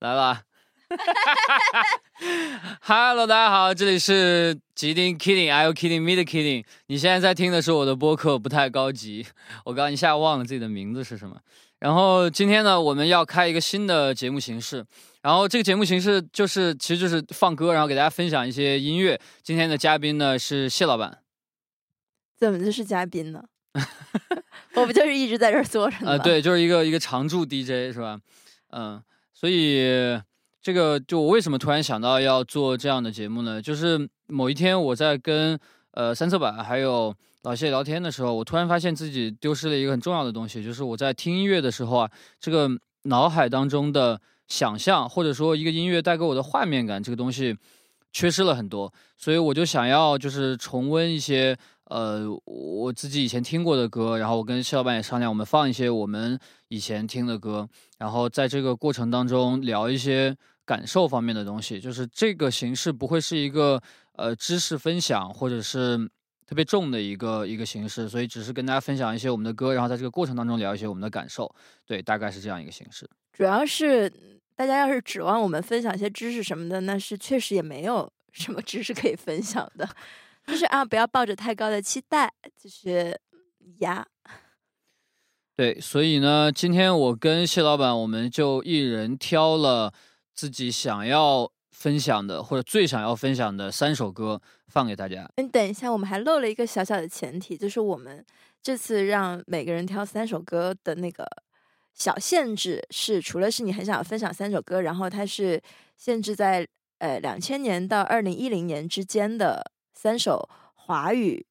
来吧。Hello，大家好，这里是吉丁 Kidding，I you kidding me 的 Kidding。你现在在听的是我的播客，不太高级。我刚一下忘了自己的名字是什么。然后今天呢，我们要开一个新的节目形式。然后这个节目形式就是，其实就是放歌，然后给大家分享一些音乐。今天的嘉宾呢是谢老板。怎么就是嘉宾呢？我不就是一直在这儿坐着吗？呃，对，就是一个一个常驻 DJ 是吧？嗯，所以。这个就我为什么突然想到要做这样的节目呢？就是某一天我在跟呃三色板还有老谢聊天的时候，我突然发现自己丢失了一个很重要的东西，就是我在听音乐的时候啊，这个脑海当中的想象或者说一个音乐带给我的画面感这个东西缺失了很多，所以我就想要就是重温一些呃我自己以前听过的歌，然后我跟谢老板也商量，我们放一些我们以前听的歌，然后在这个过程当中聊一些。感受方面的东西，就是这个形式不会是一个呃知识分享或者是特别重的一个一个形式，所以只是跟大家分享一些我们的歌，然后在这个过程当中聊一些我们的感受，对，大概是这样一个形式。主要是大家要是指望我们分享一些知识什么的，那是确实也没有 什么知识可以分享的，就是啊，不要抱着太高的期待，就是呀。对，所以呢，今天我跟谢老板，我们就一人挑了。自己想要分享的或者最想要分享的三首歌放给大家。你等一下，我们还漏了一个小小的前提，就是我们这次让每个人挑三首歌的那个小限制是，除了是你很想要分享三首歌，然后它是限制在呃两千年到二零一零年之间的三首华语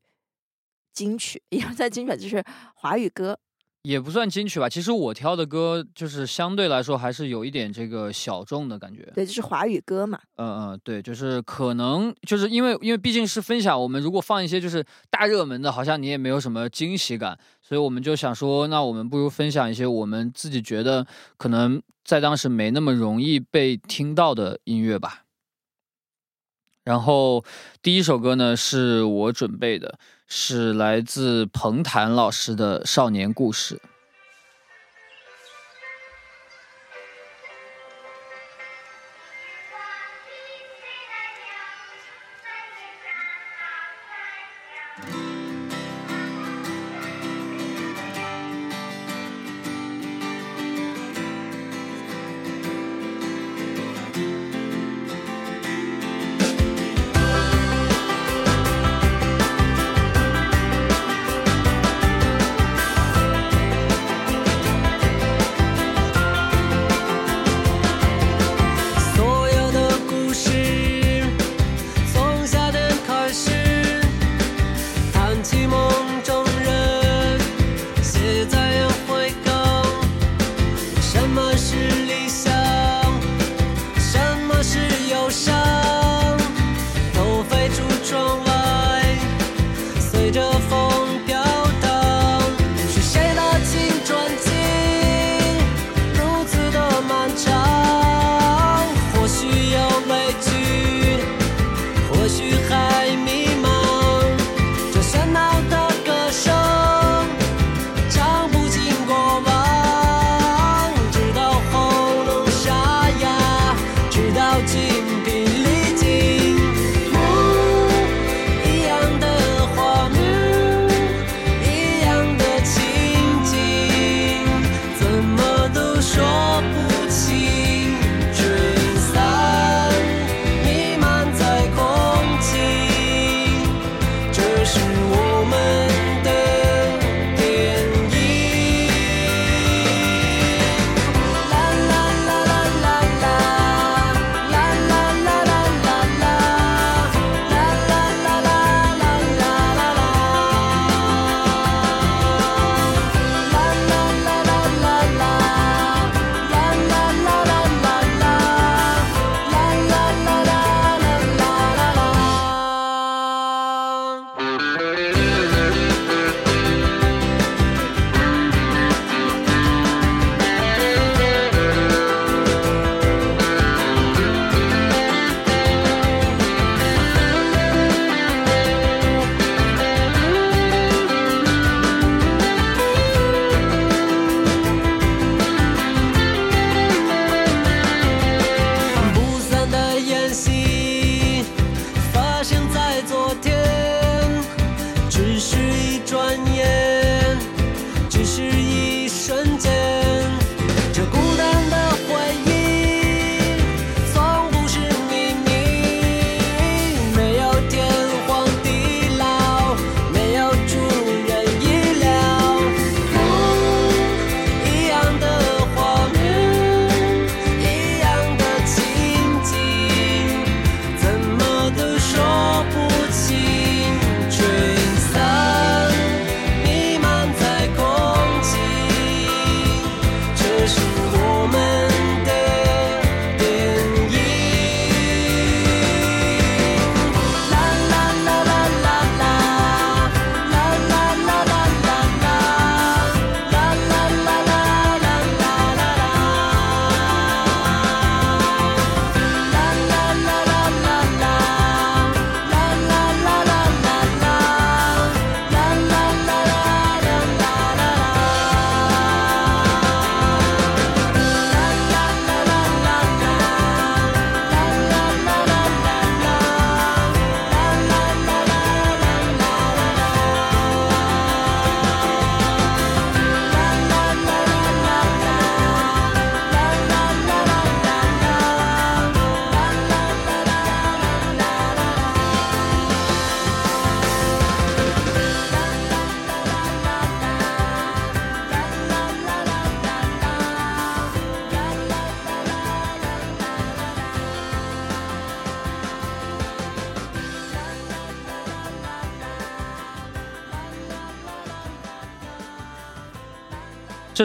金曲，因为在金曲就是华语歌。也不算金曲吧，其实我挑的歌就是相对来说还是有一点这个小众的感觉。对，就是华语歌嘛。嗯嗯，对，就是可能就是因为因为毕竟是分享，我们如果放一些就是大热门的，好像你也没有什么惊喜感，所以我们就想说，那我们不如分享一些我们自己觉得可能在当时没那么容易被听到的音乐吧。然后第一首歌呢是我准备的，是来自彭坦老师的《少年故事》。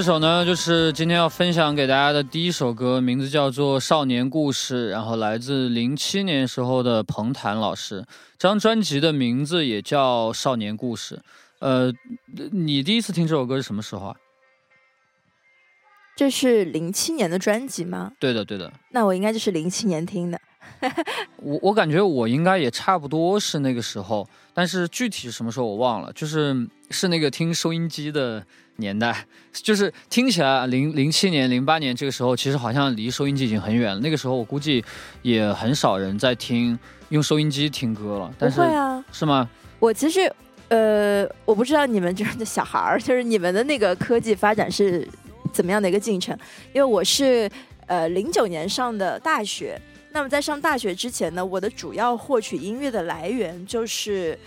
这首呢，就是今天要分享给大家的第一首歌，名字叫做《少年故事》，然后来自零七年时候的彭坦老师。这张专辑的名字也叫《少年故事》。呃，你第一次听这首歌是什么时候啊？这是零七年的专辑吗？对的，对的。那我应该就是零七年听的。我我感觉我应该也差不多是那个时候，但是具体是什么时候我忘了。就是是那个听收音机的。年代就是听起来零零七年、零八年这个时候，其实好像离收音机已经很远了。那个时候我估计也很少人在听用收音机听歌了。不会啊，是吗？我其实呃，我不知道你们这样的小孩儿，就是你们的那个科技发展是怎么样的一个进程。因为我是呃零九年上的大学，那么在上大学之前呢，我的主要获取音乐的来源就是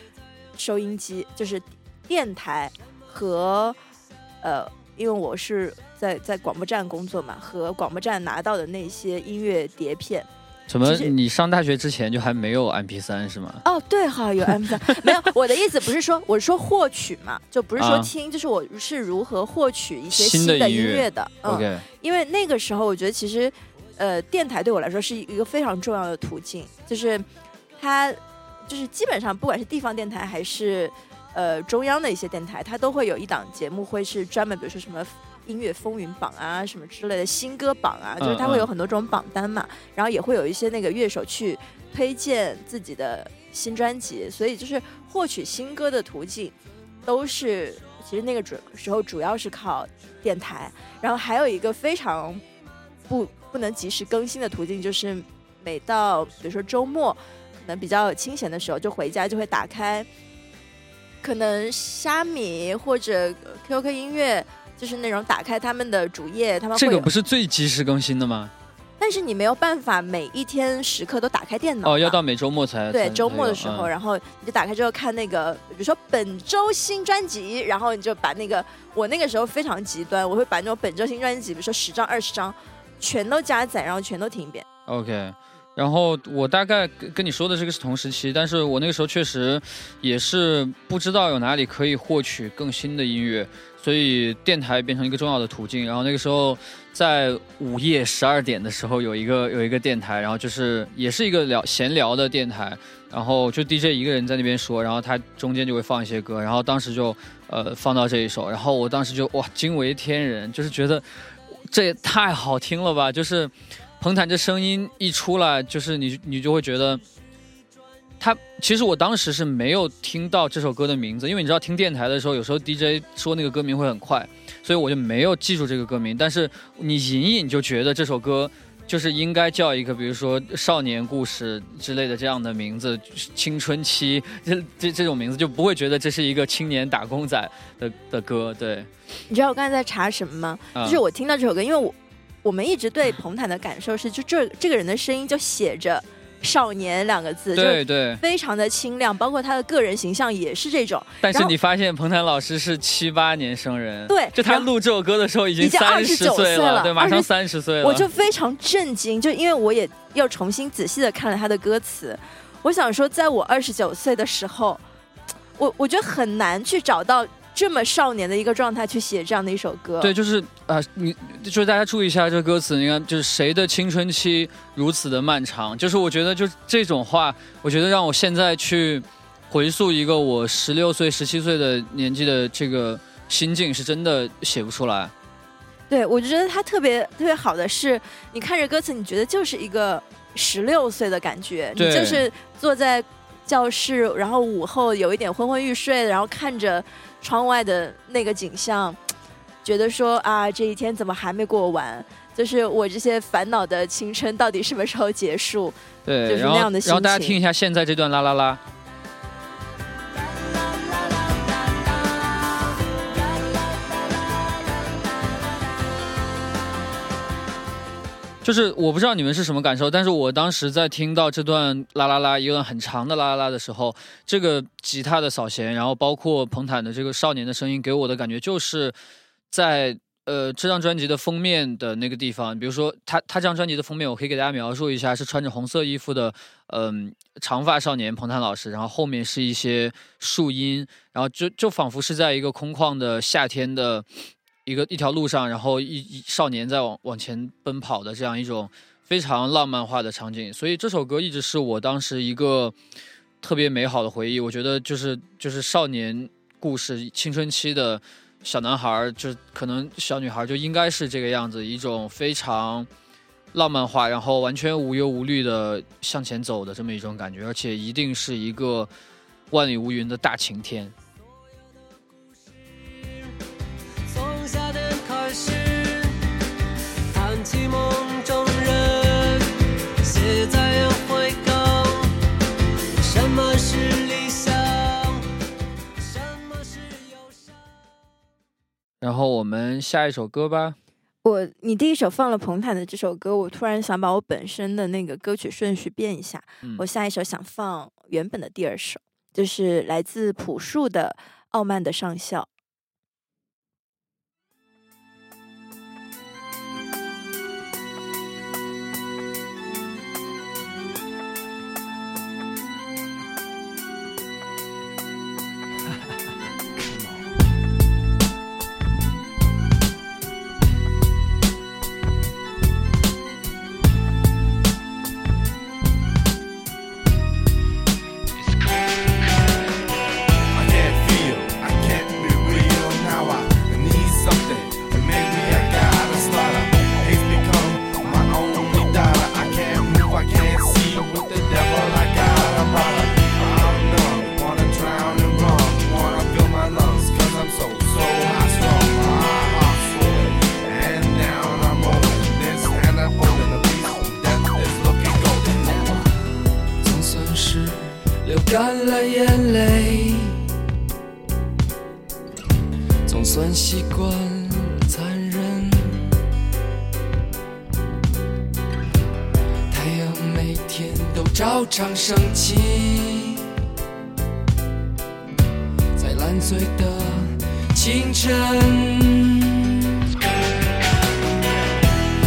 收音机，就是电台和。呃，因为我是在在广播站工作嘛，和广播站拿到的那些音乐碟片。怎么？你上大学之前就还没有 M P 三是吗？哦，对哈，有 M P 三。没有，我的意思不是说，我是说获取嘛，就不是说听，就是我是如何获取一些新的音乐的。嗯，因为那个时候我觉得其实，呃，电台对我来说是一个非常重要的途径，就是它就是基本上不管是地方电台还是。呃，中央的一些电台，它都会有一档节目，会是专门，比如说什么音乐风云榜啊，什么之类的新歌榜啊，就是它会有很多种榜单嘛。然后也会有一些那个乐手去推荐自己的新专辑，所以就是获取新歌的途径，都是其实那个主时候主要是靠电台。然后还有一个非常不不能及时更新的途径，就是每到比如说周末可能比较清闲的时候，就回家就会打开。可能虾米或者 QQ 音乐，就是那种打开他们的主页，他们这个不是最及时更新的吗？但是你没有办法每一天时刻都打开电脑哦，要到每周末才对周末的时候，然后你就打开之后看那个，比如说本周新专辑，然后你就把那个我那个时候非常极端，我会把那种本周新专辑，比如说十张二十张，全都加载，然后全都听一遍。OK。然后我大概跟跟你说的这个是同时期，但是我那个时候确实也是不知道有哪里可以获取更新的音乐，所以电台变成一个重要的途径。然后那个时候在午夜十二点的时候有一个有一个电台，然后就是也是一个聊闲聊的电台，然后就 DJ 一个人在那边说，然后他中间就会放一些歌，然后当时就呃放到这一首，然后我当时就哇惊为天人，就是觉得这也太好听了吧，就是。彭坦这声音一出来，就是你你就会觉得，他其实我当时是没有听到这首歌的名字，因为你知道听电台的时候，有时候 DJ 说那个歌名会很快，所以我就没有记住这个歌名。但是你隐隐就觉得这首歌就是应该叫一个，比如说少年故事之类的这样的名字，青春期这这这种名字就不会觉得这是一个青年打工仔的的歌。对，你知道我刚才在查什么吗？就是我听到这首歌，因为我。我们一直对 彭坦的感受是，就这这个人的声音就写着“少年”两个字，对对，非常的清亮，包括他的个人形象也是这种。但是你发现彭坦老师是七八年生人，对，就他录这首歌的时候已经三十岁了，对，马上三十岁了。我就非常震惊，就因为我也又重新仔细的看了他的歌词，我想说，在我二十九岁的时候，我我觉得很难去找到。这么少年的一个状态去写这样的一首歌，对，就是啊，你就是大家注意一下这个歌词，你看，就是谁的青春期如此的漫长，就是我觉得就这种话，我觉得让我现在去回溯一个我十六岁、十七岁的年纪的这个心境，是真的写不出来。对，我觉得他特别特别好的是，你看着歌词，你觉得就是一个十六岁的感觉，你就是坐在教室，然后午后有一点昏昏欲睡，然后看着。窗外的那个景象，觉得说啊，这一天怎么还没过完？就是我这些烦恼的青春到底什么时候结束？对，就是那样的心情。然后大家听一下现在这段啦啦啦。就是我不知道你们是什么感受，但是我当时在听到这段啦啦啦一段很长的啦啦啦的时候，这个吉他的扫弦，然后包括彭坦的这个少年的声音，给我的感觉就是在呃这张专辑的封面的那个地方，比如说他他这张专辑的封面，我可以给大家描述一下，是穿着红色衣服的嗯长发少年彭坦老师，然后后面是一些树荫，然后就就仿佛是在一个空旷的夏天的。一个一条路上，然后一一少年在往往前奔跑的这样一种非常浪漫化的场景，所以这首歌一直是我当时一个特别美好的回忆。我觉得就是就是少年故事、青春期的小男孩儿，就可能小女孩就应该是这个样子，一种非常浪漫化，然后完全无忧无虑的向前走的这么一种感觉，而且一定是一个万里无云的大晴天。然后我们下一首歌吧。我你第一首放了彭坦的这首歌，我突然想把我本身的那个歌曲顺序变一下。嗯我下一首想放原本的第二首，就是来自朴树的《傲慢的上校》。烂醉的清晨，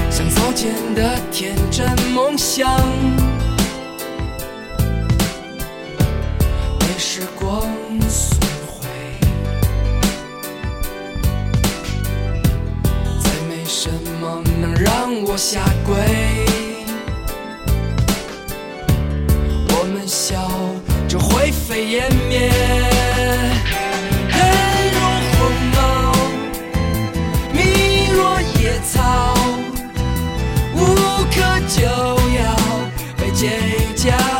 像早前的天真梦想。被时光损毁，再没什么能让我下跪。我们笑着灰飞烟灭，就要被解救。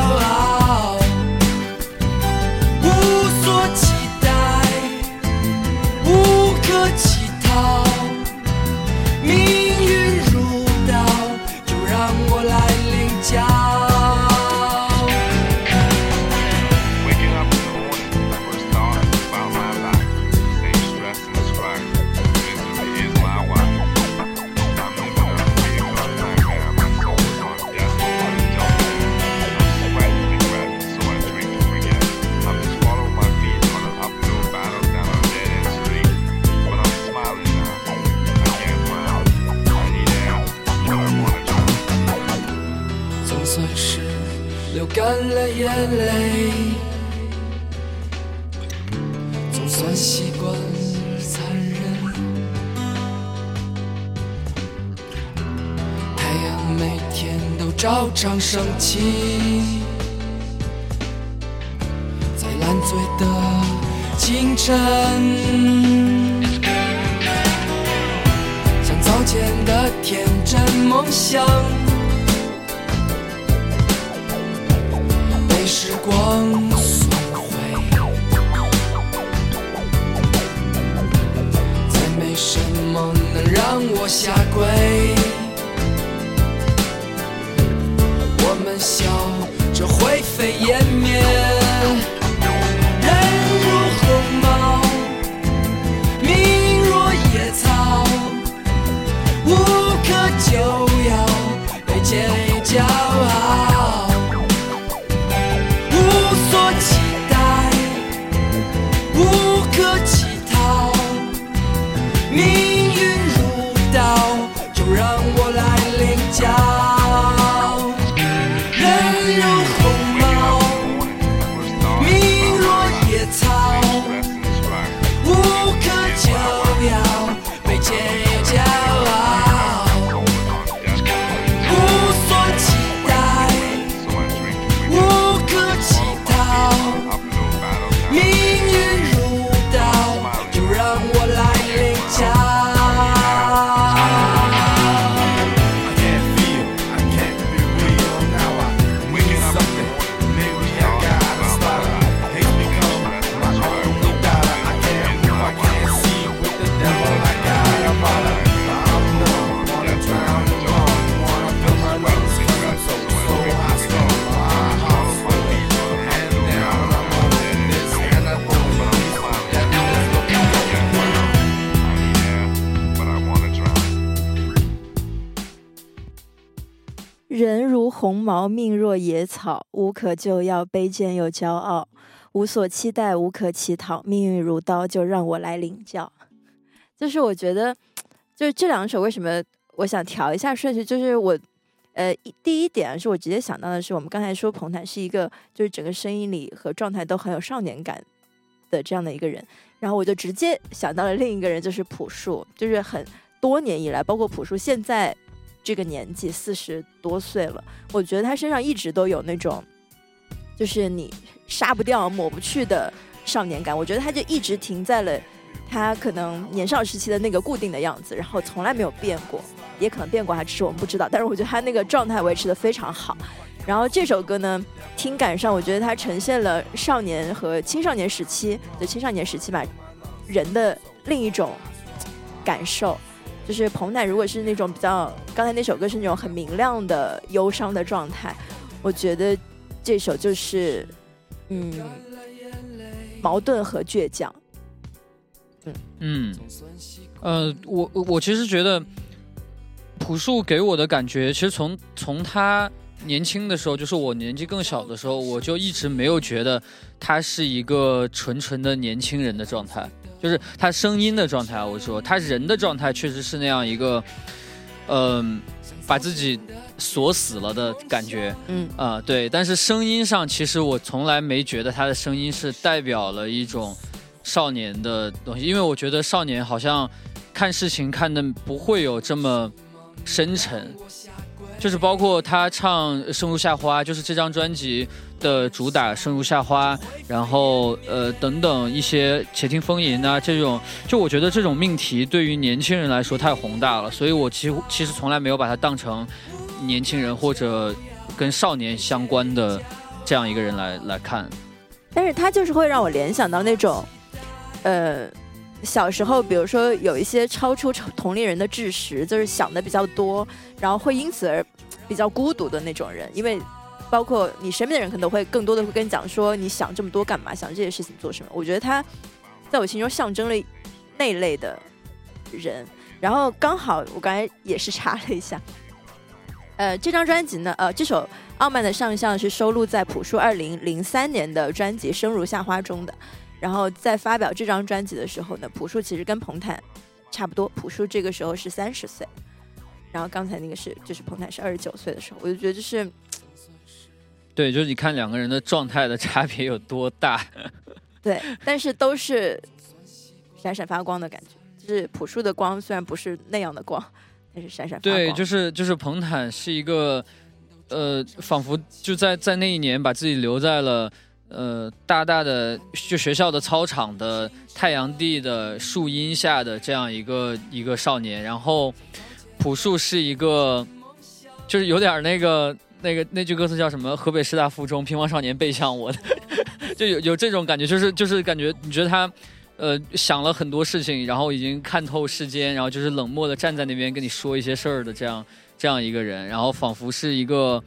什么能让我下跪。我们笑着灰飞烟灭，毛，命若野草，无可救药，卑贱又骄傲，无所期待，无可乞讨，命运如刀，就让我来领教。就是我觉得，就是这两首为什么我想调一下顺序，就是我。呃，一第一点是我直接想到的是，我们刚才说彭坦是一个，就是整个声音里和状态都很有少年感的这样的一个人，然后我就直接想到了另一个人，就是朴树，就是很多年以来，包括朴树现在这个年纪四十多岁了，我觉得他身上一直都有那种，就是你杀不掉、抹不去的少年感，我觉得他就一直停在了他可能年少时期的那个固定的样子，然后从来没有变过。也可能变过，还只是我们不知道。但是我觉得他那个状态维持的非常好。然后这首歌呢，听感上我觉得它呈现了少年和青少年时期的青少年时期吧人的另一种感受。就是彭坦如果是那种比较刚才那首歌是那种很明亮的忧伤的状态，我觉得这首就是嗯矛盾和倔强。嗯嗯呃，我我其实觉得。朴树给我的感觉，其实从从他年轻的时候，就是我年纪更小的时候，我就一直没有觉得他是一个纯纯的年轻人的状态，就是他声音的状态。我说他人的状态确实是那样一个，嗯，把自己锁死了的感觉。嗯啊，对。但是声音上，其实我从来没觉得他的声音是代表了一种少年的东西，因为我觉得少年好像看事情看的不会有这么。深沉，就是包括他唱《生如夏花》，就是这张专辑的主打《生如夏花》，然后呃等等一些《且听风吟》啊这种，就我觉得这种命题对于年轻人来说太宏大了，所以我几乎其实从来没有把它当成年轻人或者跟少年相关的这样一个人来来看。但是他就是会让我联想到那种，呃。小时候，比如说有一些超出同龄人的知识，就是想的比较多，然后会因此而比较孤独的那种人。因为包括你身边的人，可能会更多的会跟你讲说，你想这么多干嘛？想这些事情做什么？我觉得他在我心中象征了那类的人。然后刚好我刚才也是查了一下，呃，这张专辑呢，呃，这首《傲慢的上相》是收录在朴树二零零三年的专辑《生如夏花》中的。然后在发表这张专辑的时候呢，朴树其实跟彭坦差不多，朴树这个时候是三十岁，然后刚才那个是就是彭坦是二十九岁的时候，我就觉得就是，对，就是你看两个人的状态的差别有多大，对，但是都是闪闪发光的感觉，就是朴树的光虽然不是那样的光，但是闪闪发光。对，就是就是彭坦是一个，呃，仿佛就在在那一年把自己留在了。呃，大大的就学校的操场的太阳地的树荫下的这样一个一个少年，然后朴树是一个，就是有点那个那个那句歌词叫什么？河北师大附中乒乓少年背向我的，就有有这种感觉，就是就是感觉你觉得他呃想了很多事情，然后已经看透世间，然后就是冷漠的站在那边跟你说一些事儿的这样这样一个人，然后仿佛是一个。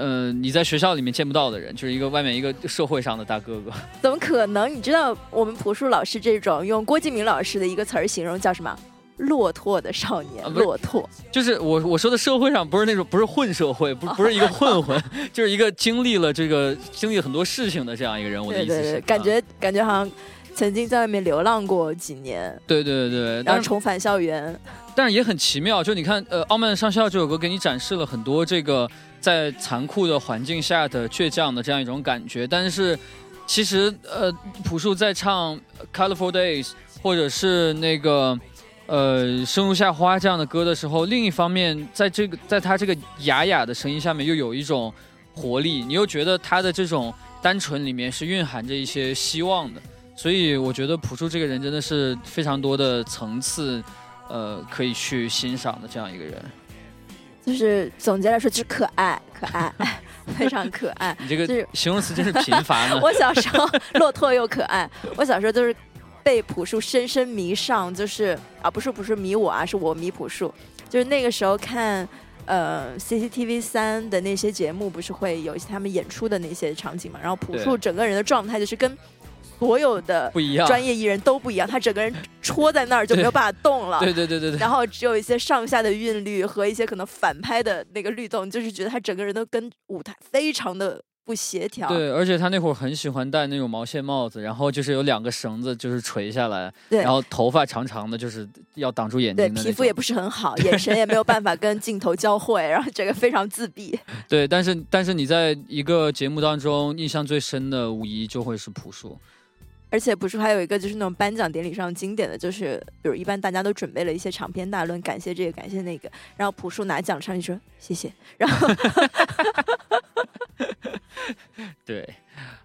嗯，你在学校里面见不到的人，就是一个外面一个社会上的大哥哥。怎么可能？你知道我们朴树老师这种用郭敬明老师的一个词儿形容叫什么？落拓的少年，落拓。就是我我说的社会上不是那种不是混社会，不不是一个混混，就是一个经历了这个经历很多事情的这样一个人。我的意思是，感觉感觉好像曾经在外面流浪过几年。对对对，然后重返校园。但是也很奇妙，就你看，呃，《傲慢的上校》这首歌给你展示了很多这个。在残酷的环境下的倔强的这样一种感觉，但是其实呃，朴树在唱《Colorful Days》或者是那个呃《生如夏花》这样的歌的时候，另一方面，在这个在他这个哑哑的声音下面，又有一种活力，你又觉得他的这种单纯里面是蕴含着一些希望的，所以我觉得朴树这个人真的是非常多的层次，呃，可以去欣赏的这样一个人。就是总结来说，就是可爱，可爱，非常可爱。你这个形容词真是贫乏呢。我小时候落拓又可爱，我小时候就是被朴树深深迷上，就是啊，不是不是迷我啊，是我迷朴树。就是那个时候看呃 CCTV 三的那些节目，不是会有一些他们演出的那些场景嘛？然后朴树整个人的状态就是跟所有的不一样。专业艺人都不一样，他整个人戳在那儿就没有办法动了。对对对对对，然后只有一些上下的韵律和一些可能反拍的那个律动，就是觉得他整个人都跟舞台非常的不协调。对，而且他那会儿很喜欢戴那种毛线帽子，然后就是有两个绳子就是垂下来，对然后头发长长的，就是要挡住眼睛的那种皮肤也不是很好，眼神也没有办法跟镜头交汇，然后整个非常自闭。对，但是但是你在一个节目当中印象最深的，无疑就会是朴树。而且不是还有一个就是那种颁奖典礼上经典的就是，比如一般大家都准备了一些长篇大论，感谢这个感谢那个，然后朴树拿奖上去说谢谢，然后 对，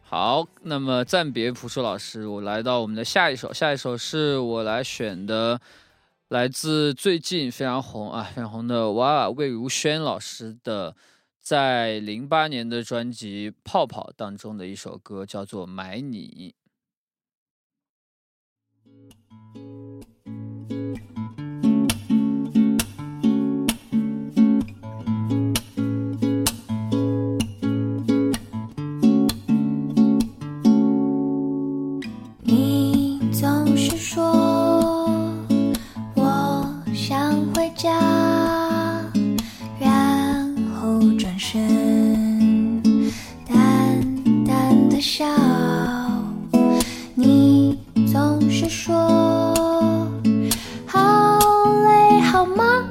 好，那么暂别朴树老师，我来到我们的下一首，下一首是我来选的，来自最近非常红啊，非常红的娃娃魏如萱老师的，在零八年的专辑《泡泡》当中的一首歌，叫做《买》。你笑。你总是说好累好忙，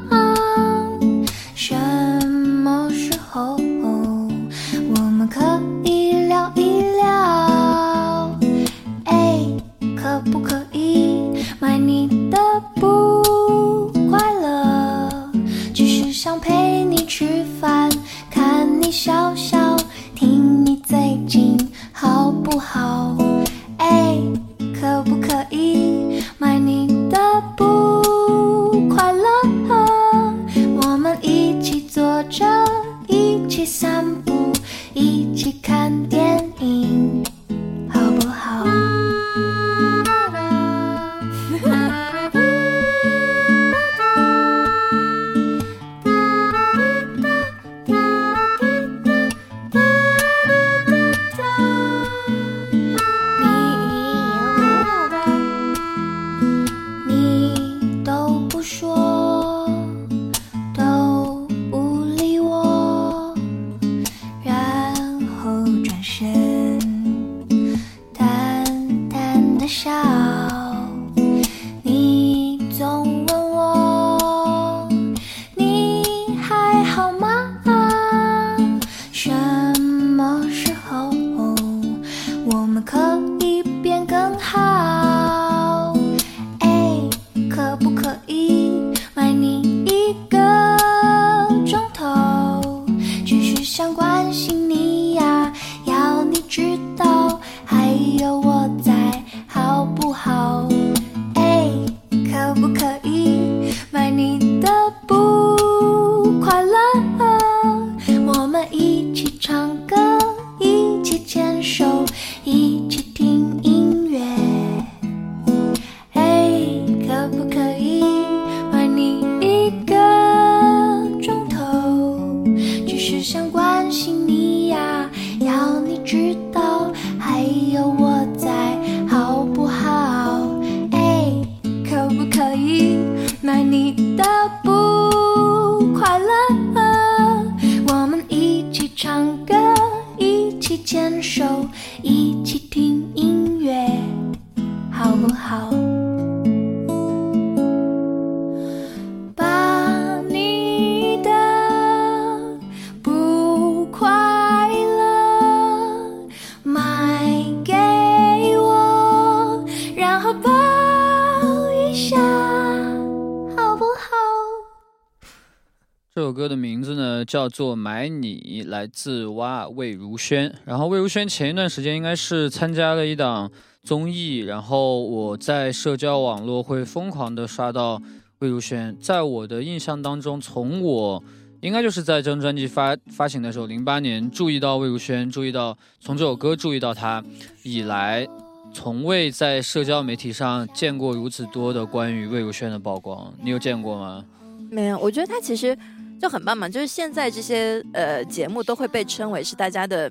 叫做《买你》，来自哇魏如萱。然后魏如萱前一段时间应该是参加了一档综艺，然后我在社交网络会疯狂的刷到魏如萱。在我的印象当中，从我应该就是在这张专辑发发行的时候，零八年注意到魏如萱，注意到从这首歌注意到她以来，从未在社交媒体上见过如此多的关于魏如萱的曝光。你有见过吗？没有，我觉得他其实就很棒嘛，就是现在这些呃节目都会被称为是大家的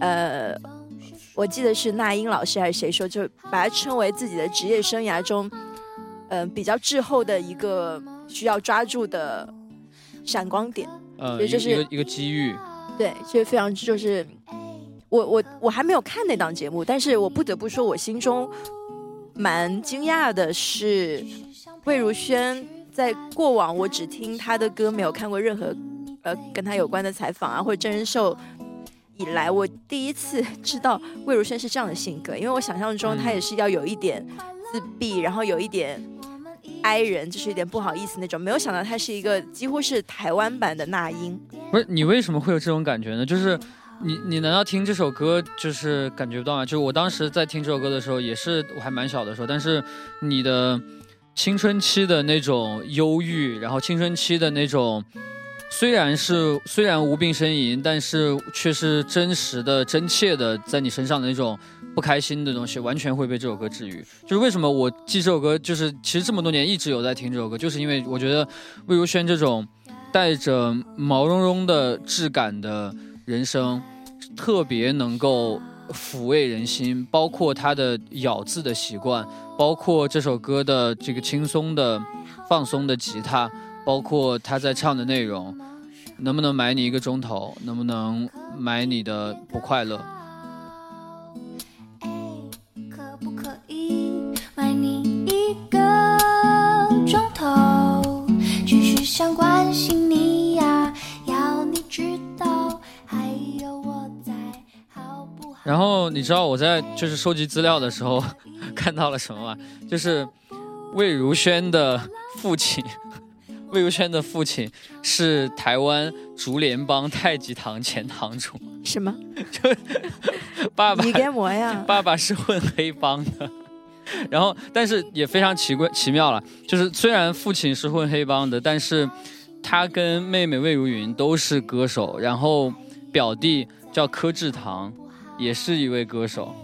呃我记得是那英老师还是谁说，就把它称为自己的职业生涯中，嗯、比较滞后的一个需要抓住的闪光点。呃，也就是一个一个机遇，对，就是非常就是，我我我还没有看那档节目，但是我不得不说，我心中蛮惊讶的是，魏如萱在过往我只听他的歌，没有看过任何呃跟他有关的采访啊或者真人秀。以来，我第一次 知道魏如萱是这样的性格，因为我想象中她也是要有一点自闭，然后有一点哀人，就是有点不好意思那种。没有想到她是一个几乎是台湾版的那英。不是你为什么会有这种感觉呢？就是你你难道听这首歌就是感觉不到吗？就是我当时在听这首歌的时候，也是我还蛮小的时候，但是你的青春期的那种忧郁，然后青春期的那种。虽然是虽然无病呻吟，但是却是真实的、真切的在你身上的那种不开心的东西，完全会被这首歌治愈。就是为什么我记这首歌，就是其实这么多年一直有在听这首歌，就是因为我觉得魏如萱这种带着毛茸茸的质感的人声，特别能够抚慰人心，包括他的咬字的习惯，包括这首歌的这个轻松的、放松的吉他。包括他在唱的内容，能不能买你一个钟头？能不能买你的不快乐？哎，可不可以买你一个钟头？只是想关心你然后你知道我在就是收集资料的时候 看到了什么吗？就是魏如萱的父亲，魏如萱的父亲是台湾竹联帮太极堂前堂主，什么？就 爸爸你干嘛呀？爸爸是混黑帮的，然后但是也非常奇怪奇妙了，就是虽然父亲是混黑帮的，但是他跟妹妹魏如云都是歌手，然后表弟叫柯志堂，也是一位歌手，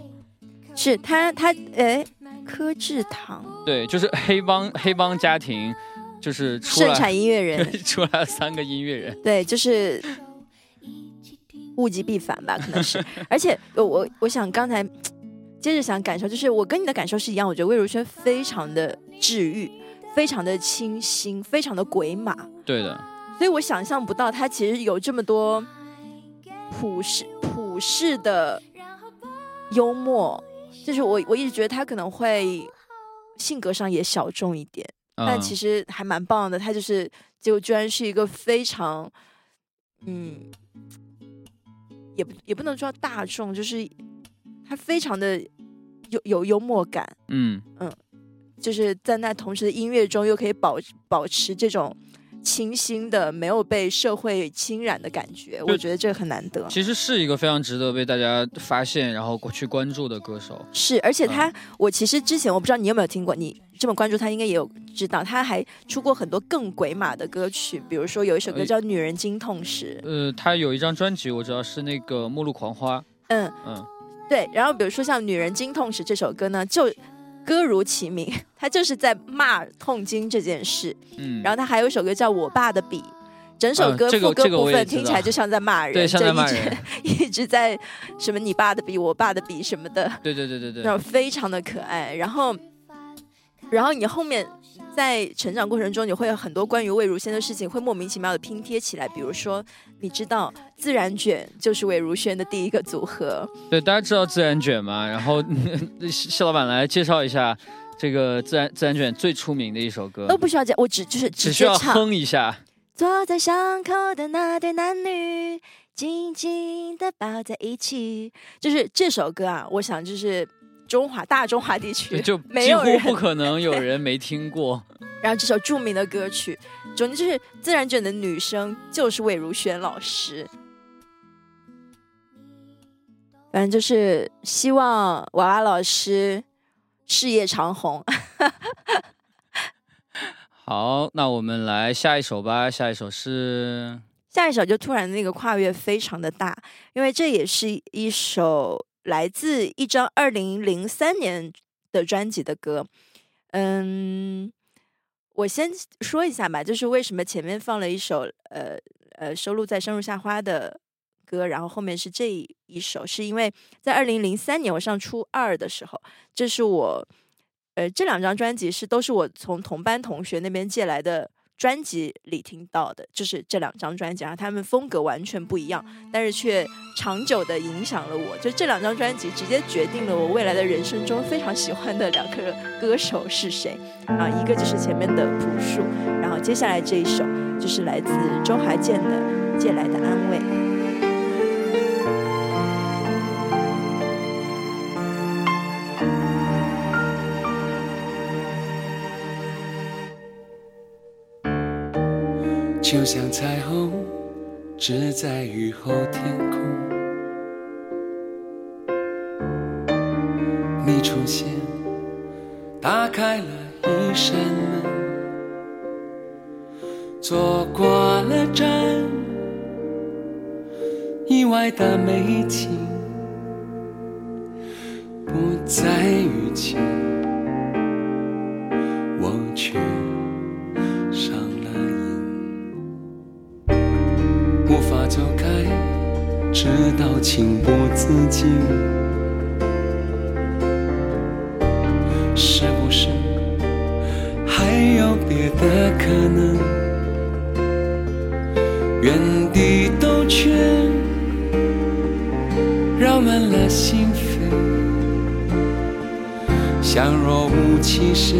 是他他哎，柯志堂对，就是黑帮黑帮家庭，就是出来盛产音乐人，出来了三个音乐人，对，就是物极必反吧，可能是。而且我我我想刚才接着想感受，就是我跟你的感受是一样，我觉得魏如萱非常的治愈，非常的清新，非常的鬼马，对的，所以我想象不到她其实有这么多普世普世的幽默，就是我我一直觉得他可能会性格上也小众一点。但其实实还蛮棒的。他就是，就居然是一个非常，嗯，也不也不能说大众，就是他非常的有有幽默感，嗯嗯，就是在那同时的音乐中又可以保保持这种清新的、没有被社会侵染的感觉。我觉得这个很难得。其实是一个非常值得被大家发现，然后去关注的歌手。是，而且他，嗯我其实之前我不知道你有没有听过，你这么关注他，应该也有知道，他还出过很多更鬼马的歌曲，比如说有一首歌呃叫《女人经痛时》，呃，他有一张专辑，我知道是那个《末路狂花》。嗯，嗯，对。然后比如说像《女人经痛时》这首歌呢，就歌如其名，他就是在骂痛经这件事。嗯，然后他还有一首歌叫《我爸的笔》。整首嗯歌副歌部分听起来就像在骂人，对一直在骂人 一直在什么你爸的笔，我爸的笔什么的，对对对对对然后非常的可爱。然后，然后你后面在成长过程中，你会有很多关于魏如萱的事情会莫名其妙的拼贴起来。比如说，你知道自然卷就是魏如萱的第一个组合，对，大家知道自然卷吗？然后 谢老板来介绍一下这个自然自然卷最出名的一首歌都，不需要讲，我只就是只需要。哼一下。坐在巷口的那对男女，紧紧的抱在一起。就是这首歌啊，我想就是中华大中华地区就没有人不可能有人没听过。然后这首著名的歌曲，总之就是自然卷的女生就是魏如萱老师。反正就是希望娃娃老师事业长虹。好，那我们来下一首吧。下一首是下一首就突然那个跨越非常的大，因为这也是一首来自一张二零零三年的专辑的歌。嗯，我先说一下吧，就是为什么前面放了一首呃呃收录在《生如夏花》的歌，然后后面是这一首，是因为在二零零三年我上初二的时候，这是我呃这两张专辑是都是我从同班同学那边借来的。专辑里听到的就是这两张专辑，然后他们风格完全不一样，但是却长久的影响了我。就这两张专辑直接决定了我未来的人生中非常喜欢的两个歌手是谁啊，一个就是前面的朴树，然后接下来这一首就是来自周华健的《借来的安慰》。就像彩虹，只在雨后天空。你出现，打开了一扇门，坐过了站，意外的美景不再遇见，我却无法走开，直到情不自禁。是不是还有别的可能？原地兜圈，绕满了心扉，像若无其事，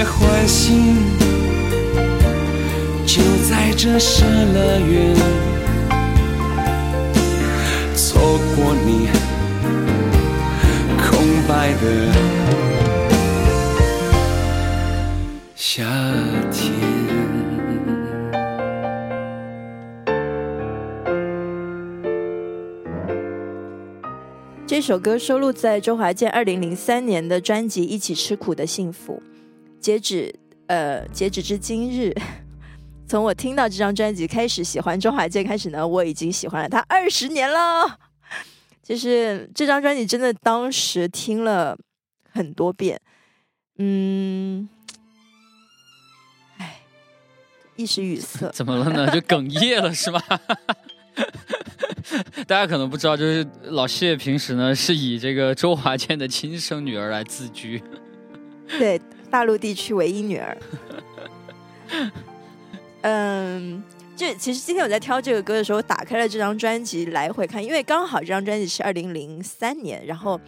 别欢喜，就在这失了缘，错过你空白的夏天。这首歌收录在周华健二零零三年的专辑《一起吃苦的幸福》。截止呃，截止至今日，从我听到这张专辑开始喜欢周华健开始呢，我已经喜欢了他二十年了。就是这张专辑真的当时听了很多遍，嗯，哎，一时语塞。怎么了呢？就哽咽了是吧？大家可能不知道，就是老谢平时呢是以这个周华健的亲生女儿来自居。对，大陆地区唯一女儿。嗯，这其实今天我在挑这个歌的时候，打开了这张专辑来回看，因为刚好这张专辑是二零零三年，然后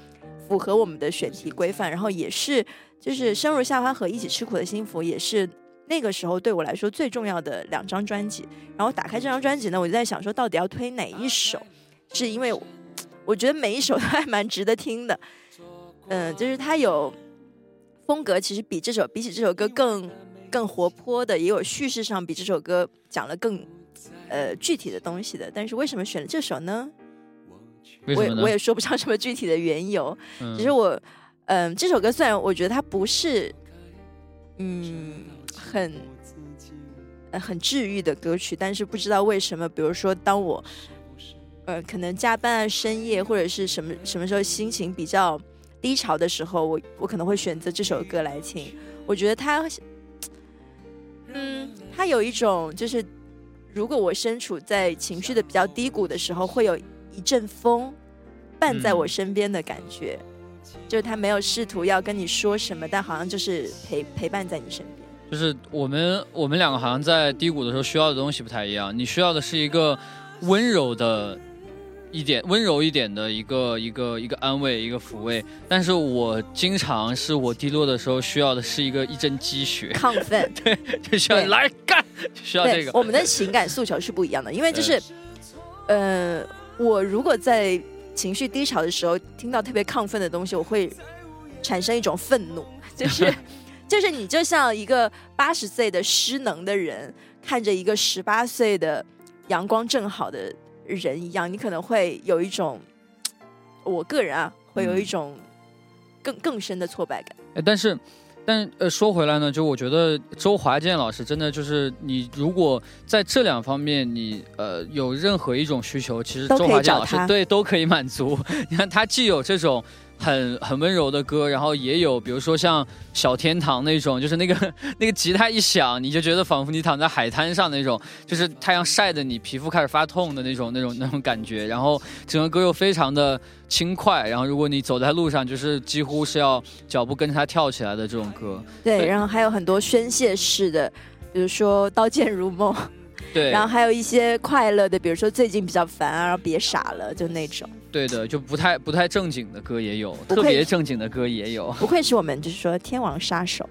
符合我们的选题规范，然后也是就是《生如夏花》和《一起吃苦的幸福》也是那个时候对我来说最重要的两张专辑。然后打开这张专辑呢，我就在想说，到底要推哪一首？是因为我我觉得每一首都还蛮值得听的。嗯，就是它有风格，其实比这首比起这首歌更更活泼的，也有叙事上比这首歌讲了更呃具体的东西的。但是为什么选了这首呢？我也我也说不上什么具体的缘由。嗯只是我，嗯、这首歌虽然我觉得它不是，嗯，很，呃，很治愈的歌曲，但是不知道为什么，比如说当我，呃，可能加班啊、深夜或者是什么什么时候心情比较低潮的时候，我我可能会选择这首歌来听。我觉得它，嗯，它有一种就是，如果我身处在情绪的比较低谷的时候，会有一阵风伴在我嗯身边的感觉。就是他没有试图要跟你说什么，但好像就是陪陪伴在你身边。就是我们我们两个好像在低谷的时候需要的东西不太一样。你需要的是一个温柔的一点温柔一点的一个一个一个安慰，一个抚慰。但是我经常是我低落的时候需要的是一个一针鸡血，亢奋，对就需要来干，需要这个。我们的情感诉求是不一样的，因为就是，呃，我如果在情绪低潮的时候听到特别亢奋的东西，我会产生一种愤怒，就是就是你就像一个八十岁的失能的人，看着一个十八岁的阳光正好的人一样，你可能会有一种，我个人啊，会有一嗯种更更深的挫败感。哎但是，但呃，说回来呢，就我觉得周华健老师真的就是你，如果在这两方面你呃有任何一种需求，其实周华健老师对都可以满足。你看他既有这种。很很温柔的歌，然后也有比如说像小天堂那种，就是那个 那个吉他一响，你就觉得仿佛你躺在海滩上那种，就是太阳晒的你皮肤开始发痛的那种那种那种感觉。然后整个歌又非常的轻快，然后如果你走在路上，就是几乎是要脚步跟着它跳起来的这种歌。对，对然后还有很多宣泄式的，比如说《刀剑如梦》，对，然后还有一些快乐的，比如说最近比较烦啊，然后别傻了，就那种。对的，就不太不太正经的歌也有，特别正经的歌也有。不愧是我们就是说天王杀手，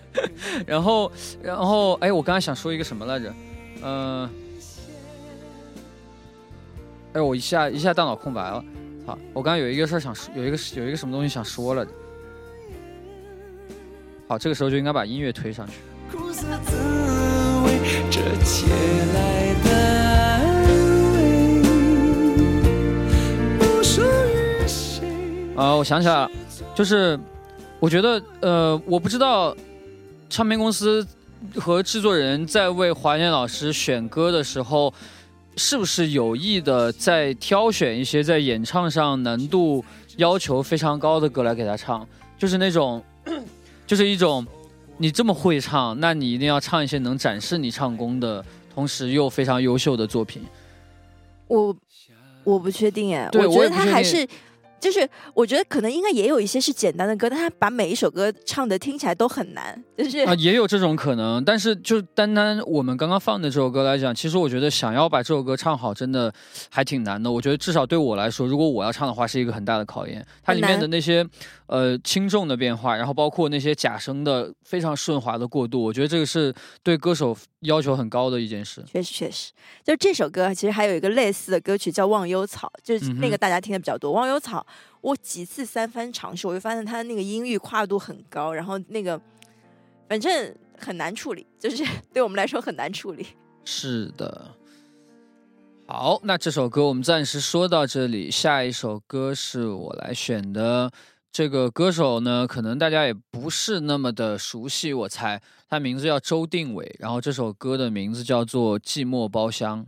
然后，然后，哎，我刚才想说一个什么来着？嗯、哎，我一下一下大脑空白了。好，我刚刚有一个事儿想说，有一个有一个什么东西想说来着。好，这个时候就应该把音乐推上去。这借来的安慰，不属于谁。啊、我想起来了，就是我觉得，呃，我不知道唱片公司和制作人在为华健老师选歌的时候，是不是有意的在挑选一些在演唱上难度要求非常高的歌来给他唱，就是那种，就是一种你这么会唱，那你一定要唱一些能展示你唱功的，同时又非常优秀的作品。我我不确定哎，我觉得他还是。就是我觉得可能应该也有一些是简单的歌，但他把每一首歌唱的听起来都很难，就是、啊，也有这种可能，但是就单单我们刚刚放的这首歌来讲，其实我觉得想要把这首歌唱好，真的还挺难的。我觉得至少对我来说，如果我要唱的话，是一个很大的考验。它里面的那些呃轻重的变化，然后包括那些假声的非常顺滑的过渡，我觉得这个是对歌手要求很高的一件事。确实确实，就这首歌其实还有一个类似的歌曲叫《忘忧草》，就是那个大家听的比较多。忘忧草》我几次三番尝试，我就发现它的那个音域跨度很高，然后那个反正很难处理，就是 对我们来说很难处理。是的。好，那这首歌我们暂时说到这里。下一首歌是我来选的，这个歌手呢，可能大家也不是那么的熟悉，我猜他名字叫周定伟，然后这首歌的名字叫做《寂寞包厢》。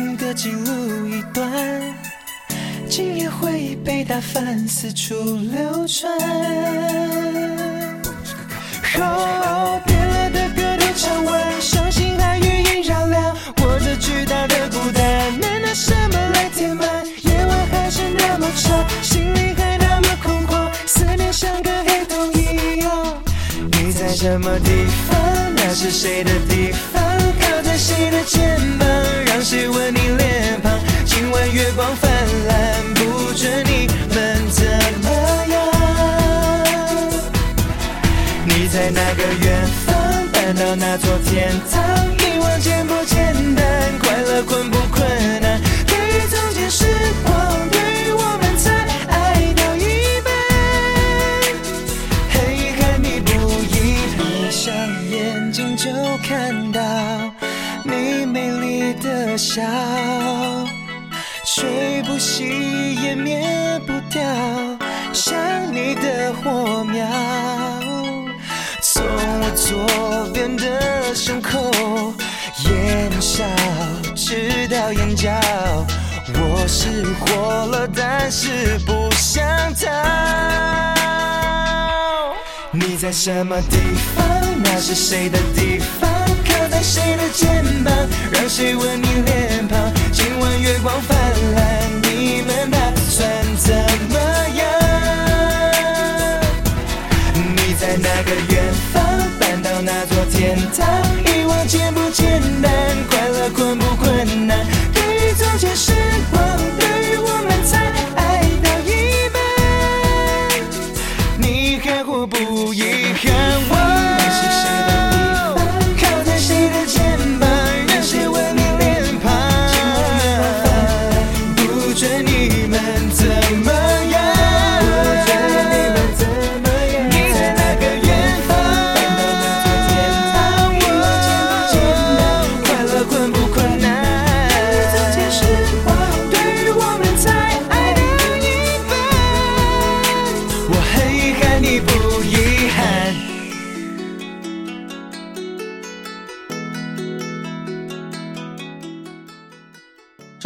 情歌记录一段，今夜会被打翻，四处流传。哦，变了的歌都唱完，伤心还余音绕梁，我这巨大的孤单，能拿什么来填满？夜晚还是那么长，心里还那么空旷，思念像个黑洞一样。你在什么地方？那是谁的地方？谁的肩膀？让谁吻你脸庞？今晚月光泛滥，不准你们怎么样？你在那个远方？搬到那座天堂？遗忘简不简单？快乐困不笑，吹不熄也灭不掉想你的火苗。从我左边的胸口，眼梢直到眼角，我是活了，但是不想逃。你在什么地方？那是谁的地方？谁的肩膀？让谁吻你脸庞？今晚月光泛滥，你们打算怎么样？你在哪个远方？搬到哪座天堂？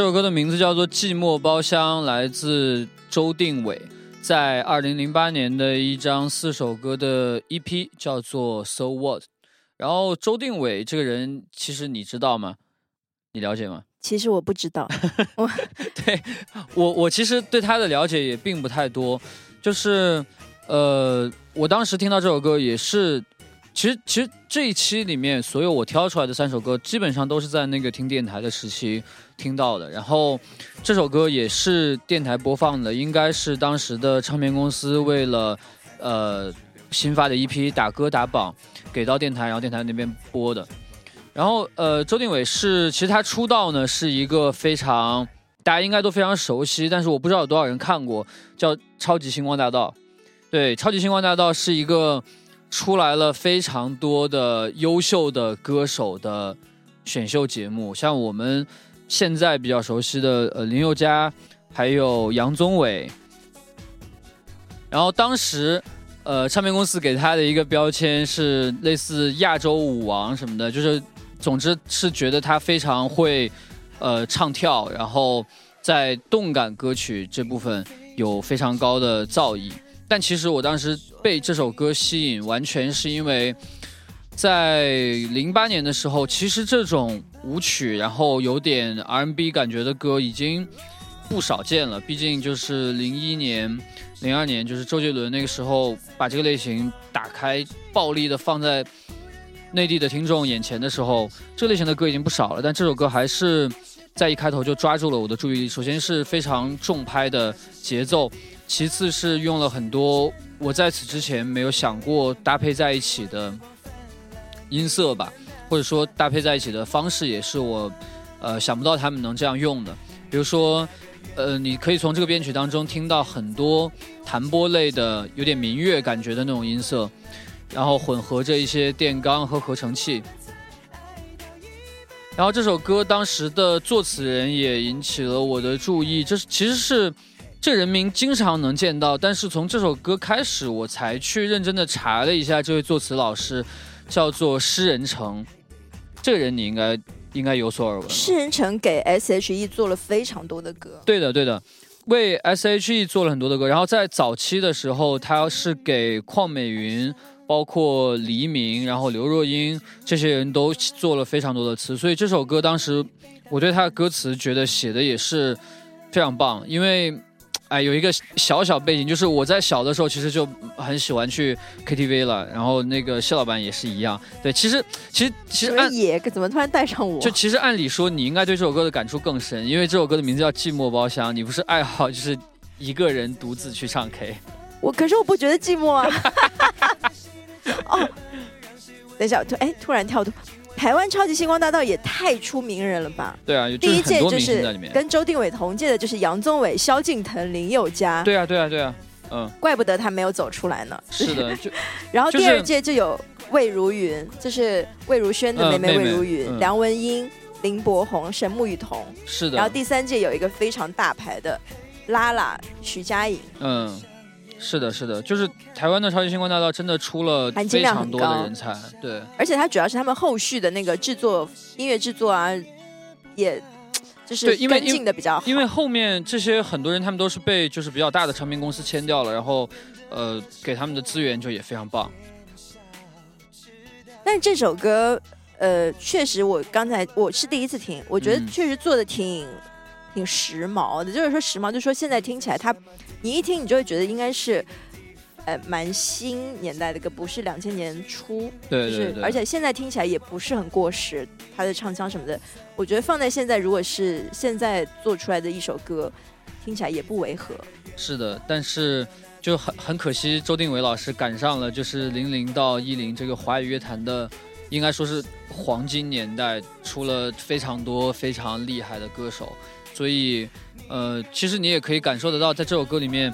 首歌的名字叫做《寂寞包厢》，来自周定伟，在二零零八年的一张四首歌的 EP 叫做《So What》。然后周定伟这个人，其实你知道吗？你了解吗？其实我不知道，我对我，我其实对他的了解也并不太多，就是呃，我当时听到这首歌也是，其实其实这一期里面所有我挑出来的三首歌，基本上都是在那个听电台的时期听到的，然后这首歌也是电台播放的，应该是当时的唱片公司为了呃新发的一批打歌打榜给到电台，然后电台那边播的。然后呃，周定伟是其实他出道呢是一个非常大家应该都非常熟悉，但是我不知道有多少人看过，叫《超级星光大道》。对，《超级星光大道》是一个出来了非常多的优秀的歌手的选秀节目，像我们现在比较熟悉的呃林宥嘉，还有杨宗纬。然后当时呃，唱片公司给他的一个标签是类似亚洲舞王什么的，就是总之是觉得他非常会呃唱跳，然后在动感歌曲这部分有非常高的造诣。但其实我当时被这首歌吸引，完全是因为在零八年的时候，其实这种舞曲，然后有点 R&B 感觉的歌已经不少见了。毕竟就是零一年、零二年，就是周杰伦那个时候把这个类型打开，暴力的放在内地的听众眼前的时候，这类型的歌已经不少了。但这首歌还是在一开头就抓住了我的注意力。首先是非常重拍的节奏，其次是用了很多我在此之前没有想过搭配在一起的音色吧，或者说搭配在一起的方式也是我呃想不到他们能这样用的。比如说，呃，你可以从这个编曲当中听到很多弹拨类的有点民乐感觉的那种音色，然后混合着一些电钢和合成器。然后这首歌当时的作词人也引起了我的注意，这是其实是这人名经常能见到，但是从这首歌开始，我才去认真的查了一下这位作词老师，叫做施仁成。这个人你应该应该有所耳闻吧。施仁成给 S.H.E 做了非常多的歌，对的，对的，为 S.H.E 做了很多的歌。然后在早期的时候，他是给邝美云、包括黎明，然后刘若英这些人都做了非常多的词。所以这首歌当时我对他的歌词觉得写的也是非常棒，因为。哎，有一个小小背景，就是我在小的时候其实就很喜欢去 KTV 了，然后那个谢老板也是一样。对，其实其实其实按也怎么突然带上我？就其实按理说，你应该对这首歌的感触更深，因为这首歌的名字叫《寂寞包厢》，你不是爱好就是一个人独自去唱 K。我可是我不觉得寂寞啊。哦，等一下，突哎突然跳脱，台湾超级星光大道也太出名人了吧？对啊，有第一届就就是。跟周定伟同届的，就是杨宗纬、萧敬腾、林宥嘉，对啊，对啊，对啊，嗯，怪不得他没有走出来呢。是的，就然后第二届就有魏如云，就是魏如萱的妹妹魏如云，嗯梁文音、林柏宏、沈木雨桐。是的。然后第三届有一个非常大牌的拉拉徐佳莹，嗯，是的，是的，就是台湾的超级星光大道真的出了非常多的人才，对，而且它主要是他们后续的那个制作音乐制作啊，也就是因为跟进的比较好。因为后面这些很多人他们都是被就是比较大的唱片公司签掉了，然后呃给他们的资源就也非常棒。但是这首歌，呃，确实我刚才我是第一次听，我觉得嗯确实做的挺、挺时髦的。就是说时髦，就是说现在听起来它，你一听你就会觉得应该是。呃，蛮新年代的歌，不是两千年初，就是对对对，而且现在听起来也不是很过时，他的唱腔什么的，我觉得放在现在，如果是现在做出来的一首歌，听起来也不违和。是的，但是就很很可惜，周定伟老师赶上了就是零零到一零这个华语乐坛的，应该说是黄金年代，出了非常多非常厉害的歌手，所以呃，其实你也可以感受得到，在这首歌里面。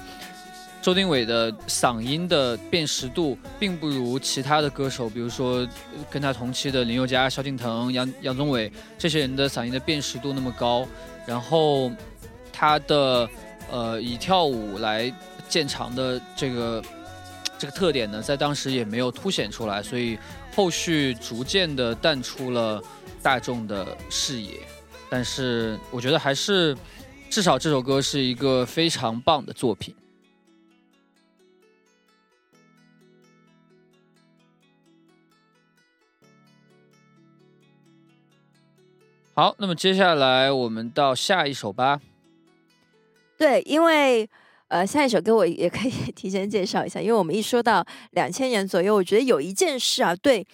周定伟的嗓音的辨识度并不如其他的歌手，比如说跟他同期的林宥嘉、萧敬腾、杨杨宗纬这些人的嗓音的辨识度那么高，然后他的呃以跳舞来见长的这个这个特点呢，在当时也没有凸显出来，所以后续逐渐的淡出了大众的视野。但是我觉得还是至少这首歌是一个非常棒的作品。好，那么接下来我们到下一首吧。对，因为呃，下一首歌我也可以提前介绍一下，因为我们一说到两千年左右，我觉得有一件事啊，对，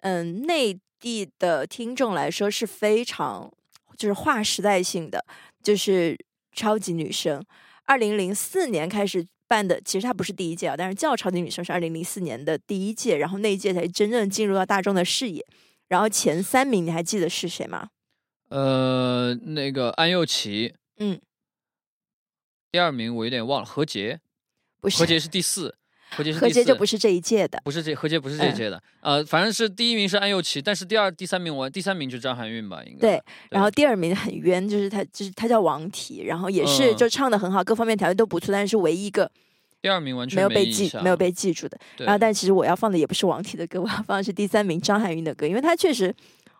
嗯，内地的听众来说是非常就是划时代性的，就是超级女声，二零零四年开始。办的其实它不是第一届啊，但是叫超级女生是二零零四年的第一届，然后那一届才真正进入到大众的视野。然后前三名你还记得是谁吗？呃，那个安又琪，嗯，第二名我有点忘了，何洁，不是，何洁是第四，何洁是何洁就不是这一届的。不是这何洁不是这届的，呃，反正是第一名是安又琪，但是第二、第三名我第三名就张含韵吧，应该对，然后第二名很冤，就是他，就是他叫王体，然后也是嗯就唱的很好，各方面条件都不错，但是唯一一个第二名完全没有被记没有被记住的。然后，但其实我要放的也不是王体的歌，我要放的是第三名张含韵的歌，因为她确实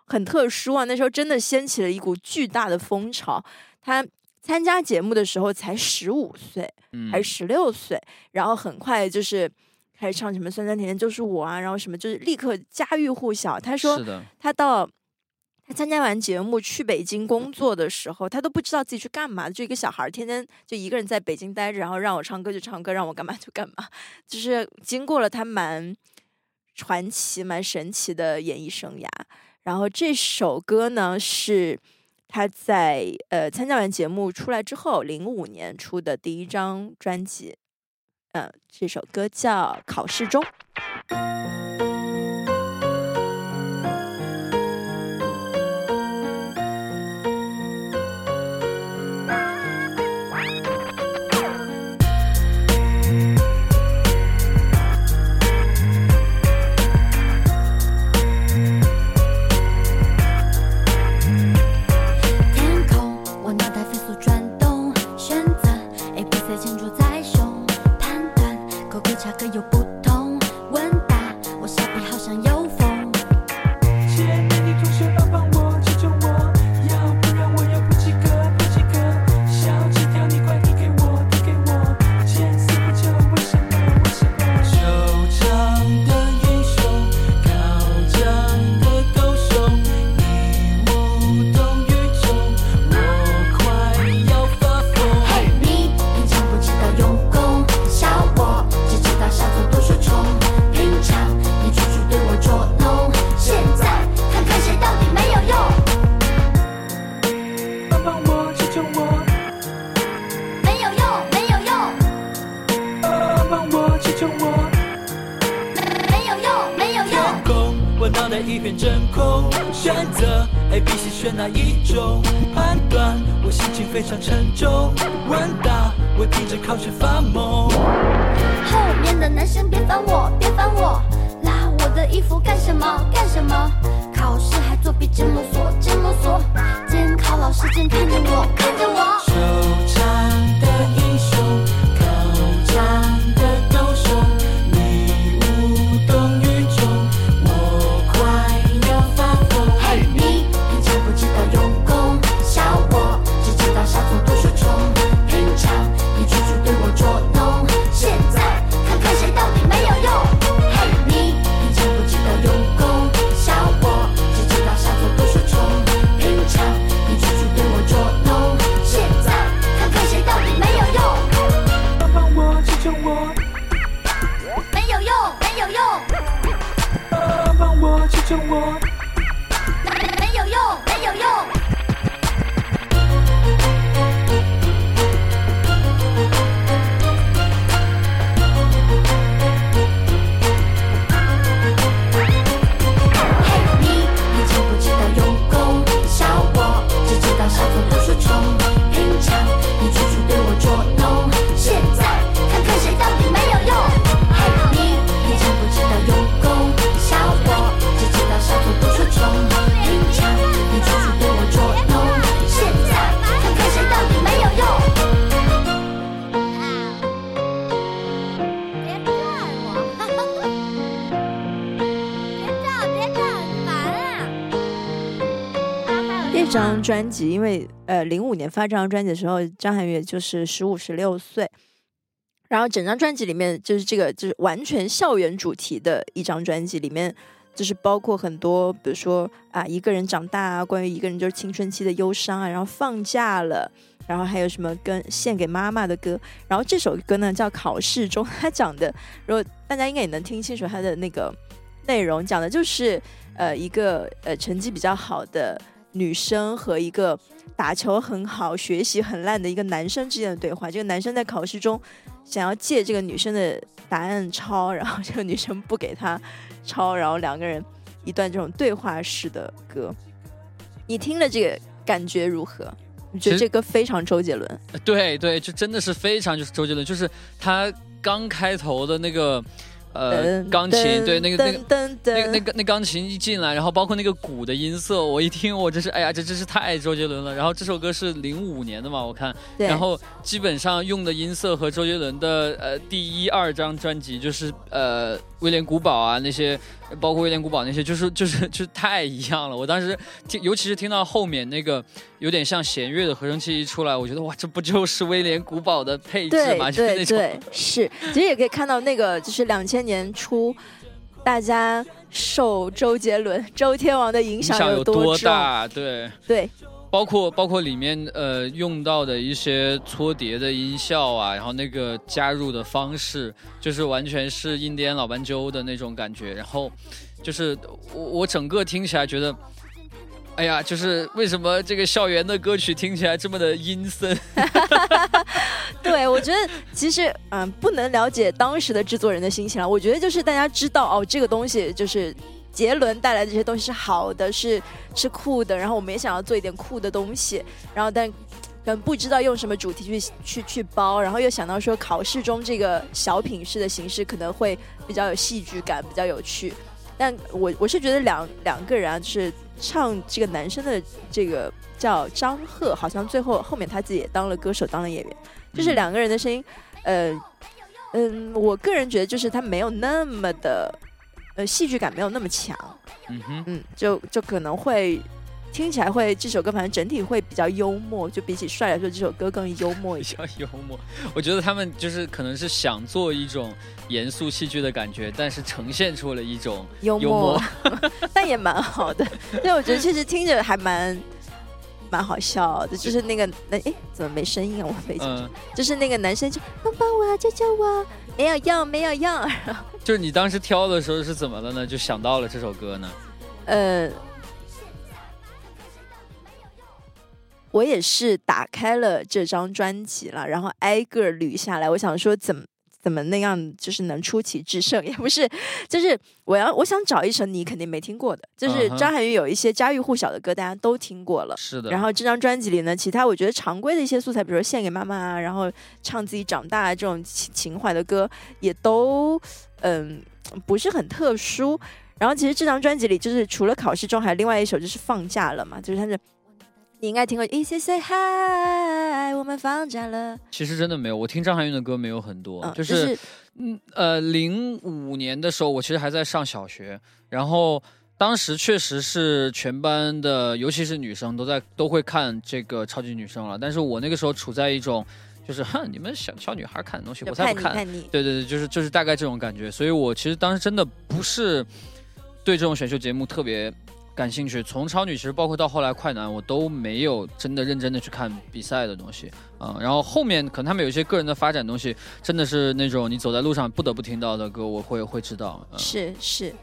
很特殊啊。那时候真的掀起了一股巨大的风潮。她参加节目的时候才十五岁嗯还是十六岁，然后很快就是开始唱什么“酸酸甜甜就是我”啊，然后什么就是立刻家喻户晓。他说，他到他参加完节目去北京工作的时候，他都不知道自己去干嘛，就一个小孩儿天天就一个人在北京待着，然后让我唱歌就唱歌，让我干嘛就干嘛，就是经过了他蛮传奇、蛮神奇的演艺生涯。然后这首歌呢是他在呃参加完节目出来之后，零五年出的第一张专辑。嗯，这首歌叫《考试中》。专辑，因为呃，零五年发这张专辑的时候，张含韵就是十五、十六岁。然后整张专辑里面就是这个就是完全校园主题的一张专辑，里面就是包括很多，比如说啊一个人长大啊，关于一个人就是青春期的忧伤啊，然后放假了，然后还有什么跟献给妈妈的歌。然后这首歌呢叫《考试中》，它讲的，如果大家应该也能听清楚它的那个内容，讲的就是呃一个呃成绩比较好的女生和一个打球很好、学习很烂的一个男生之间的对话。这个男生在考试中想要借这个女生的答案抄，然后这个女生不给他抄，然后两个人一段这种对话式的歌。你听了这个感觉如何？你觉得这歌非常周杰伦？对对，就真的是非常就是周杰伦，就是他刚开头的那个呃钢琴，对那个那个噔噔噔那那个那钢琴一进来，然后包括那个鼓的音色，我一听我真是哎呀，这真是太周杰伦了。然后这首歌是零五年的嘛，我看，然后基本上用的音色和周杰伦的呃第一二张专辑就是呃威廉古堡啊那些，包括威廉古堡那些，就是 就是就是太一样了。我当时听，尤其是听到后面那个有点像弦乐的合成器一出来，我觉得哇，这不就是威廉古堡的配置吗？就是那种对对，是，其实也可以看到那个，就是两千年初，大家受周杰伦、周天王的影响有多？大，对。对，包括包括里面呃用到的一些搓碟的音效啊，然后那个加入的方式，就是完全是印第安老斑鸠的那种感觉。然后就是我我整个听起来觉得，哎呀，就是为什么这个校园的歌曲听起来这么的阴森？对，我觉得其实嗯，不能了解当时的制作人的心情了。我觉得就是大家知道哦，这个东西就是杰伦带来的这些东西是好的，是是酷的，然后我们也想要做一点酷的东西，然后但。可能不知道用什么主题去去去包，然后又想到说考试中这个小品式的形式可能会比较有戏剧感，比较有趣。但我我是觉得两两个人啊，就是唱这个男生的这个叫张赫，好像最后后面他自己也当了歌手，当了演员，就是两个人的声音，呃嗯，我个人觉得就是他没有那么的呃戏剧感没有那么强，嗯哼，嗯，就就可能会听起来会这首歌反正整体会比较幽默，就比起帅来说，这首歌更幽默一比些。较幽默。我觉得他们就是可能是想做一种严肃戏剧的感觉，但是呈现出了一种幽幽默 但也蛮好的。对，我觉得确实听着还蛮蛮好笑的，就是那个那哎怎么没声音啊？我没讲，嗯。就是那个男生就帮帮我，救救我，没有用，没有用。就是你当时挑的时候是怎么了呢？就想到了这首歌呢？呃，我也是打开了这张专辑了，然后挨个捋下来。我想说怎么怎么那样，就是能出奇制胜，也不是，就是我要我想找一首你肯定没听过的，就是张涵予有一些家喻户晓的歌，大家都听过了。是的。然后这张专辑里呢，其他我觉得常规的一些素材，比如说献给妈妈啊，然后唱自己长大啊这种情情怀的歌，也都嗯不是很特殊。然后其实这张专辑里，就是除了考试中，还有另外一首就是放假了嘛，就是它是你应该听过一起 say hi，我们放假了，其实真的没有，我听张含韵的歌没有很多，就是嗯呃零五年的时候，我其实还在上小学，然后当时确实是全班的，尤其是女生都在都会看这个超级女生了，但是我那个时候处在一种就是 哼你们小小女孩看的东西，我才不看，对对对，就是就是大概这种感觉，所以我其实当时真的不是对这种选秀节目特别感兴趣。从超女其实包括到后来快男，我都没有真的认真的去看比赛的东西嗯、然后后面可能他们有一些个人的发展东西，真的是那种你走在路上不得不听到的歌，我会会知道。嗯、是是，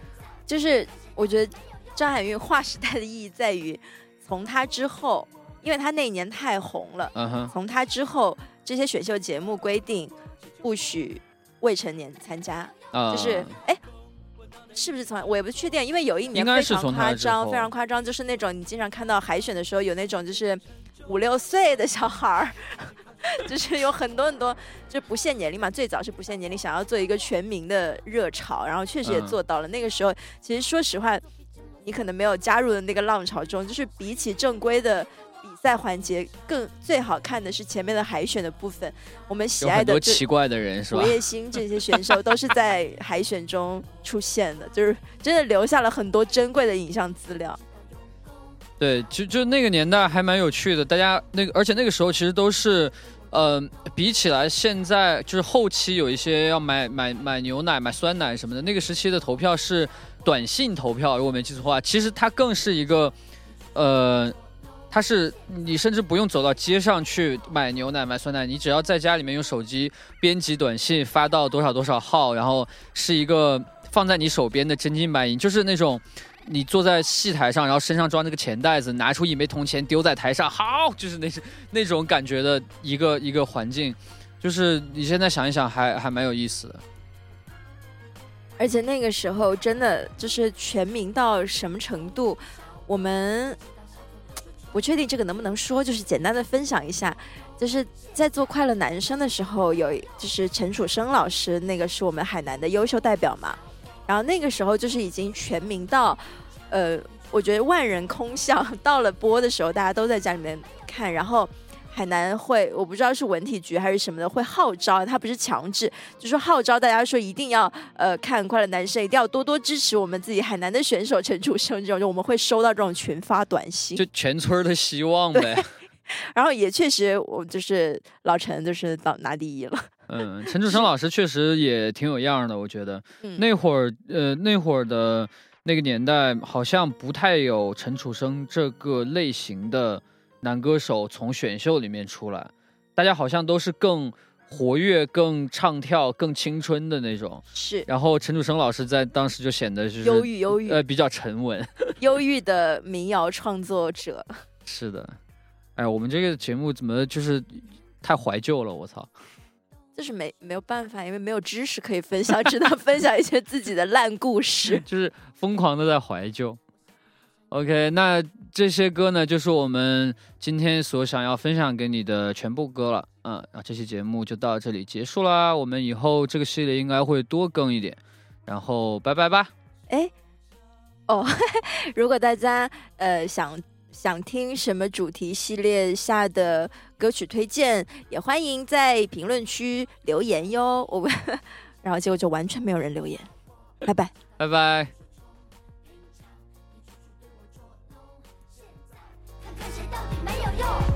就是我觉得张含韵划时代的意义在于，从她之后，因为她那一年太红了，嗯哼，从她之后，这些选秀节目规定不许未成年参加，啊、就是哎。是不是从我也不确定，因为有一年非常夸张，非常夸张，就是那种你经常看到海选的时候有那种就是五六岁的小孩儿，就是有很多很多就不限年龄嘛，最早是不限年龄，想要做一个全民的热潮，然后确实也嗯做到了。那个时候，其实说实话，你可能没有加入的那个浪潮中，就是比起正规的比赛环节，更最好看的是前面的海选的部分。我们喜爱的就奇怪的人是吧？吴叶星这些选手都是在海选中出现的，就是真的留下了很多珍贵的影像资料。对，就就那个年代还蛮有趣的，大家那个，而且那个时候其实都是，呃，比起来现在就是后期有一些要买买买牛奶、买酸奶什么的，那个时期的投票是短信投票，如果没记错的话，其实它更是一个，呃，它是你甚至不用走到街上去买牛奶、买酸奶，你只要在家里面用手机编辑短信发到多少多少号，然后是一个放在你手边的真金白银，就是那种。你坐在戏台上，然后身上装着个钱袋子，拿出一枚铜钱丢在台上，好，就是那那种感觉的一个一个环境，就是你现在想一想还还蛮有意思的。而且那个时候真的就是全民到什么程度，我们不确定这个能不能说，就是简单的分享一下，就是在做快乐男生的时候，有就是陈楚生老师，那个是我们海南的优秀代表嘛，然后那个时候就是已经全民到，呃，我觉得万人空巷，到了播的时候，大家都在家里面看，然后。海南会，我不知道是文体局还是什么的，会号召，他不是强制，就说号召大家说一定要呃看《快乐男生》，一定要多多支持我们自己海南的选手陈楚生这种，就我们会收到这种群发短信。就全村的希望呗。然后也确实，我就是老陈就是到拿第一了。嗯，陈楚生老师确实也挺有样的，我觉得嗯，那会儿呃那会儿的那个年代，好像不太有陈楚生这个类型的男歌手从选秀里面出来，大家好像都是更活跃、更唱跳、更青春的那种。是然后陈楚生老师在当时就显得就是忧郁忧郁呃比较沉稳。忧郁的民谣创作者。是的，哎，我们这个节目怎么就是太怀旧了？我操！就是没没有办法，因为没有知识可以分享，只能分享一些自己的烂故事。就是疯狂的在怀旧。OK，那这些歌呢，就是我们今天所想要分享给你的全部歌了。嗯，那这期节目就到这里结束啦。我们以后这个系列应该会多更一点，然后拜拜吧。哎，哦，如果大家呃想想听什么主题系列下的歌曲推荐，也欢迎在评论区留言哟。我们，然后结果就完全没有人留言，拜拜。拜拜。看谁到底没有用。